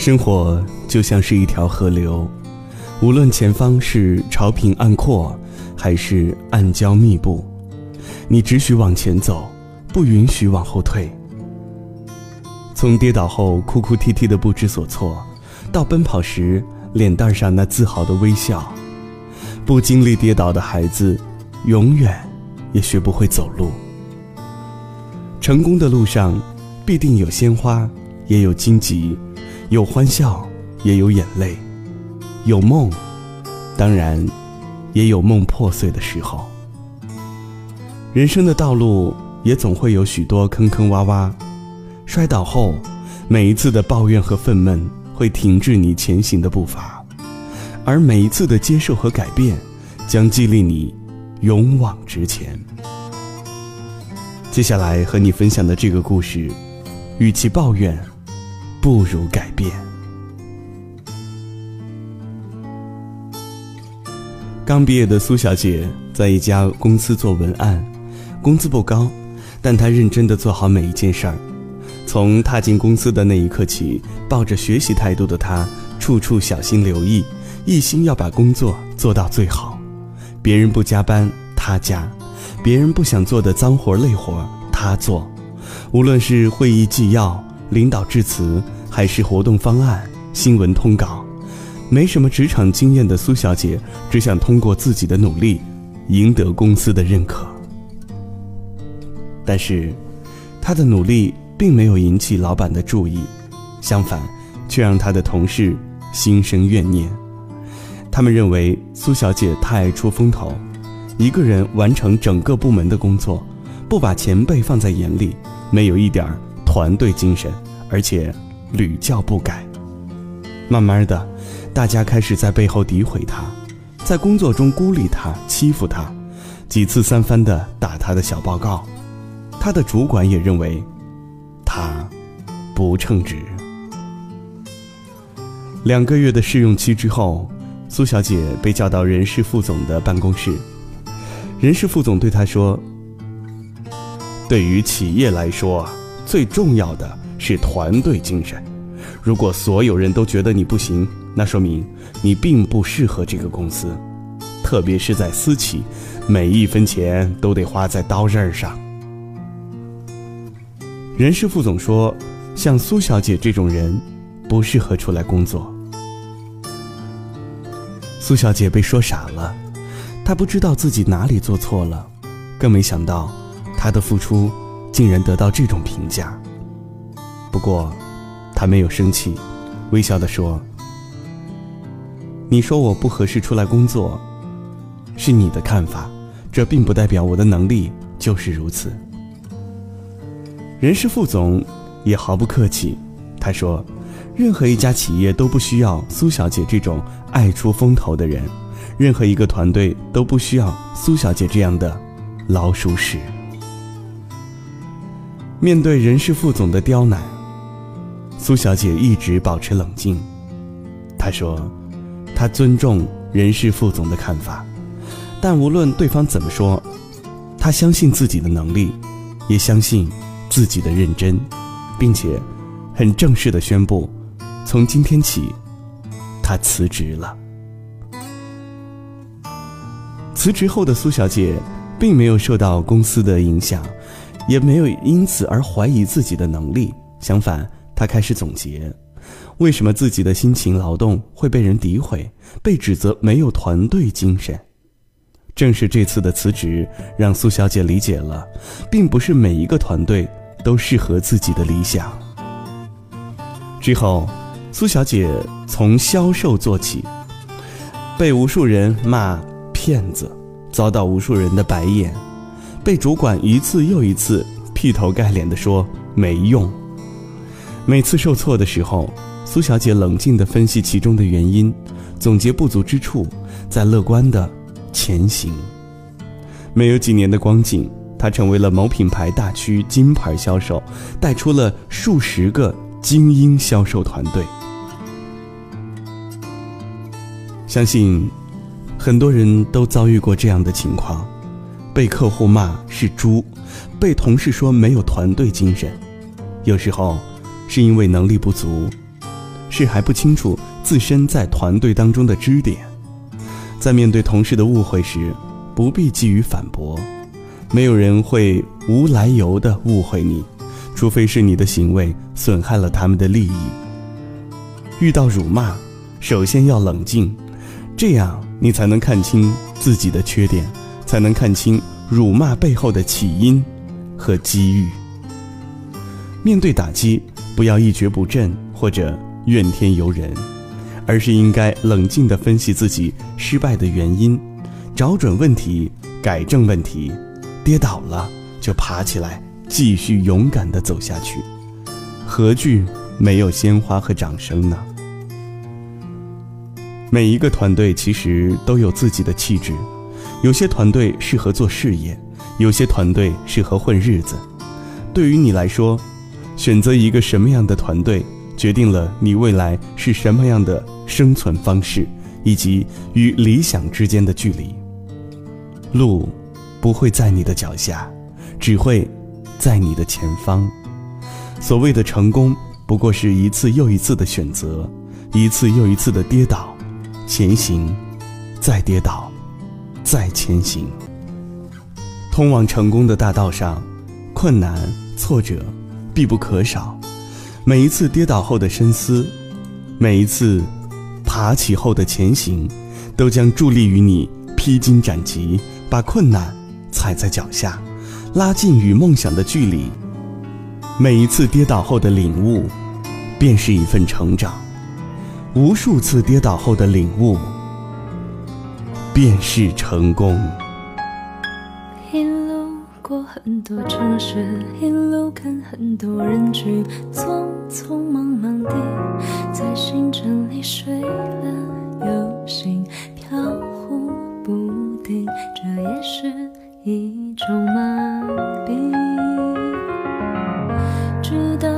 生活就像是一条河流，无论前方是潮平岸阔，还是暗礁密布，你只许往前走，不允许往后退。从跌倒后哭哭啼啼的不知所措，到奔跑时脸蛋上那自豪的微笑，不经历跌倒的孩子，永远也学不会走路。成功的路上，必定有鲜花，也有荆棘。有欢笑，也有眼泪；有梦，当然，也有梦破碎的时候。人生的道路也总会有许多坑坑洼洼，摔倒后，每一次的抱怨和愤懑会停滞你前行的步伐，而每一次的接受和改变，将激励你勇往直前。接下来和你分享的这个故事，与其抱怨。不如改变。刚毕业的苏小姐在一家公司做文案，工资不高，但她认真的做好每一件事儿。从踏进公司的那一刻起，抱着学习态度的她，处处小心留意，一心要把工作做到最好。别人不加班，她加；别人不想做的脏活累活，她做。无论是会议纪要。领导致辞，还是活动方案、新闻通稿，没什么职场经验的苏小姐，只想通过自己的努力，赢得公司的认可。但是，她的努力并没有引起老板的注意，相反，却让她的同事心生怨念。他们认为苏小姐太爱出风头，一个人完成整个部门的工作，不把前辈放在眼里，没有一点儿。团队精神，而且屡教不改。慢慢的，大家开始在背后诋毁他，在工作中孤立他、欺负他，几次三番的打他的小报告。他的主管也认为他不称职。两个月的试用期之后，苏小姐被叫到人事副总的办公室。人事副总对她说：“对于企业来说。”最重要的是团队精神。如果所有人都觉得你不行，那说明你并不适合这个公司。特别是在私企，每一分钱都得花在刀刃上。人事副总说：“像苏小姐这种人，不适合出来工作。”苏小姐被说傻了，她不知道自己哪里做错了，更没想到她的付出。竟然得到这种评价。不过，他没有生气，微笑的说：“你说我不合适出来工作，是你的看法，这并不代表我的能力就是如此。”人事副总也毫不客气，他说：“任何一家企业都不需要苏小姐这种爱出风头的人，任何一个团队都不需要苏小姐这样的老鼠屎。”面对人事副总的刁难，苏小姐一直保持冷静。她说：“她尊重人事副总的看法，但无论对方怎么说，她相信自己的能力，也相信自己的认真，并且很正式的宣布，从今天起，她辞职了。”辞职后的苏小姐并没有受到公司的影响。也没有因此而怀疑自己的能力，相反，他开始总结，为什么自己的辛勤劳动会被人诋毁，被指责没有团队精神。正是这次的辞职，让苏小姐理解了，并不是每一个团队都适合自己的理想。之后，苏小姐从销售做起，被无数人骂骗子，遭到无数人的白眼。被主管一次又一次劈头盖脸地说没用。每次受挫的时候，苏小姐冷静地分析其中的原因，总结不足之处，再乐观地前行。没有几年的光景，她成为了某品牌大区金牌销售，带出了数十个精英销售团队。相信很多人都遭遇过这样的情况。被客户骂是猪，被同事说没有团队精神，有时候是因为能力不足，是还不清楚自身在团队当中的支点。在面对同事的误会时，不必急于反驳，没有人会无来由的误会你，除非是你的行为损害了他们的利益。遇到辱骂，首先要冷静，这样你才能看清自己的缺点，才能看清辱骂背后的起因和机遇。面对打击，不要一蹶不振或者怨天尤人，而是应该冷静地分析自己失败的原因，找准问题，改正问题。跌倒了就爬起来，继续勇敢地走下去。何惧没有鲜花和掌声呢？每一个团队其实都有自己的气质，有些团队适合做事业，有些团队适合混日子。对于你来说，选择一个什么样的团队，决定了你未来是什么样的生存方式，以及与理想之间的距离。路不会在你的脚下，只会在你的前方。所谓的成功，不过是一次又一次的选择，一次又一次的跌倒、前行，再跌倒，再前行。通往成功的大道上，困难、挫折。必不可少。每一次跌倒后的深思，每一次爬起后的前行，都将助力于你披荆斩棘，把困难踩在脚下，拉近与梦想的距离。每一次跌倒后的领悟，便是一份成长；无数次跌倒后的领悟，便是成功。一路过很多城市，一路看很多人群，匆匆忙忙地在行程里睡了又醒，飘忽不定，这也是一种麻痹。直到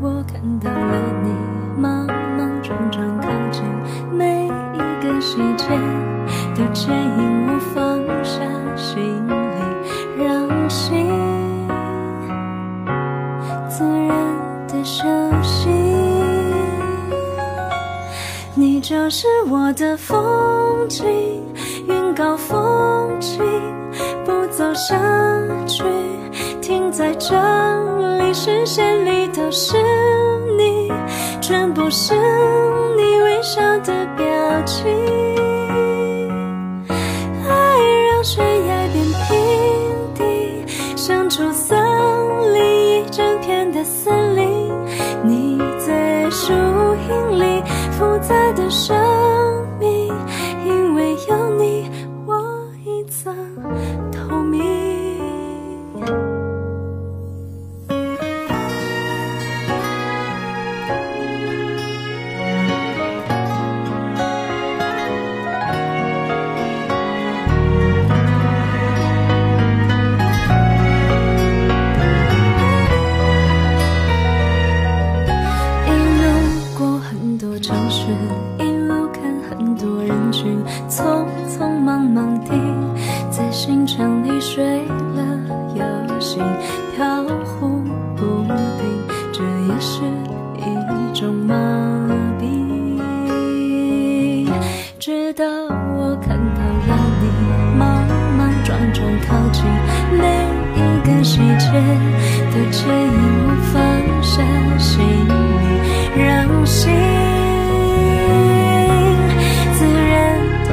我看到了你，莽莽撞撞靠近，每一个细节都牵引我放下行李，让心自然的休息。你。就是我的风景，云高风轻，不走下去，停在这里，视线里都是你，全部是你微笑的表情。悬崖变平地，像出森林一整片的森林，你在树荫里。复杂的生梦定在星辰里睡了又醒，飘忽不定，这也是一种麻痹。直到我看到了你，莽莽撞撞靠近，每一个细节都牵引我放下行李，让心。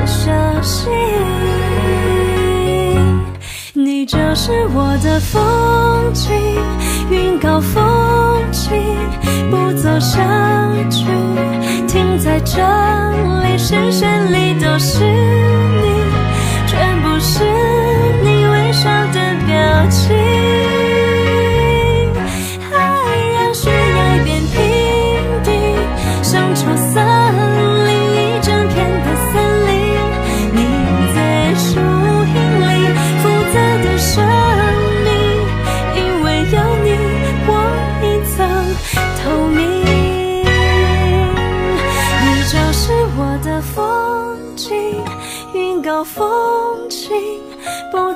然的休息。你就是我的风景，云高风轻，不走下去，停在这里，视线里都是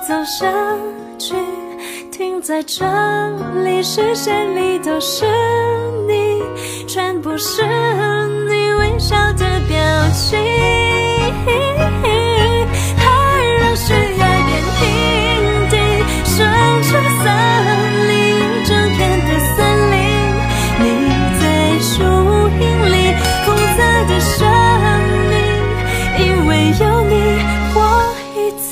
走下去，停在这里，视线里都是你，全部是你微笑的表情，爱让悬崖变平地，生出森林，整片的森林。你在树荫里，枯侧的生命，因为有你，我已走。